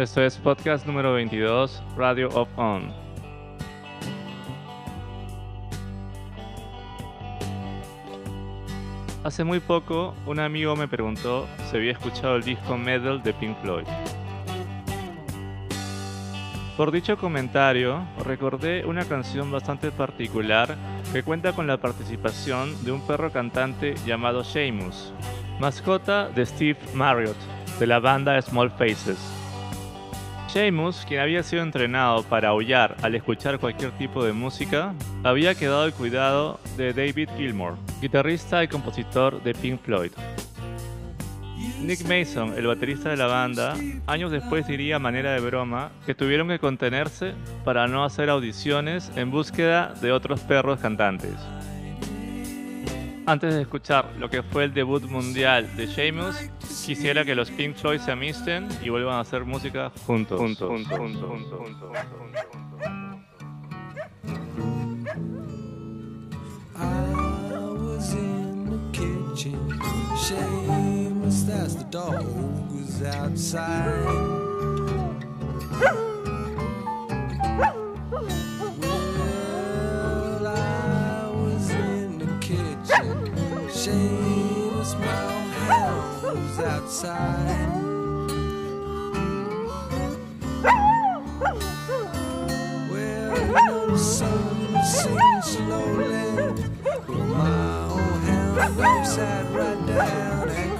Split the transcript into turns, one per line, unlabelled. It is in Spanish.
Esto es podcast número 22, Radio of On. Hace muy poco, un amigo me preguntó si había escuchado el disco Metal de Pink Floyd. Por dicho comentario, recordé una canción bastante particular que cuenta con la participación de un perro cantante llamado Seamus, mascota de Steve Marriott, de la banda Small Faces. Seamus, quien había sido entrenado para aullar al escuchar cualquier tipo de música, había quedado al cuidado de David Gilmour, guitarrista y compositor de Pink Floyd. Nick Mason, el baterista de la banda, años después diría a manera de broma que tuvieron que contenerse para no hacer audiciones en búsqueda de otros perros cantantes. Antes de escuchar lo que fue el debut mundial de Seamus, quisiera que los Pink Floyd se amisten y vuelvan a hacer música juntos. juntos, juntos, juntos, juntos, juntos,
Seamus, that's the dog who's outside. Well, I was in the kitchen. Seamus, my hound was outside. Well, the sun slowly, my old hound sat right down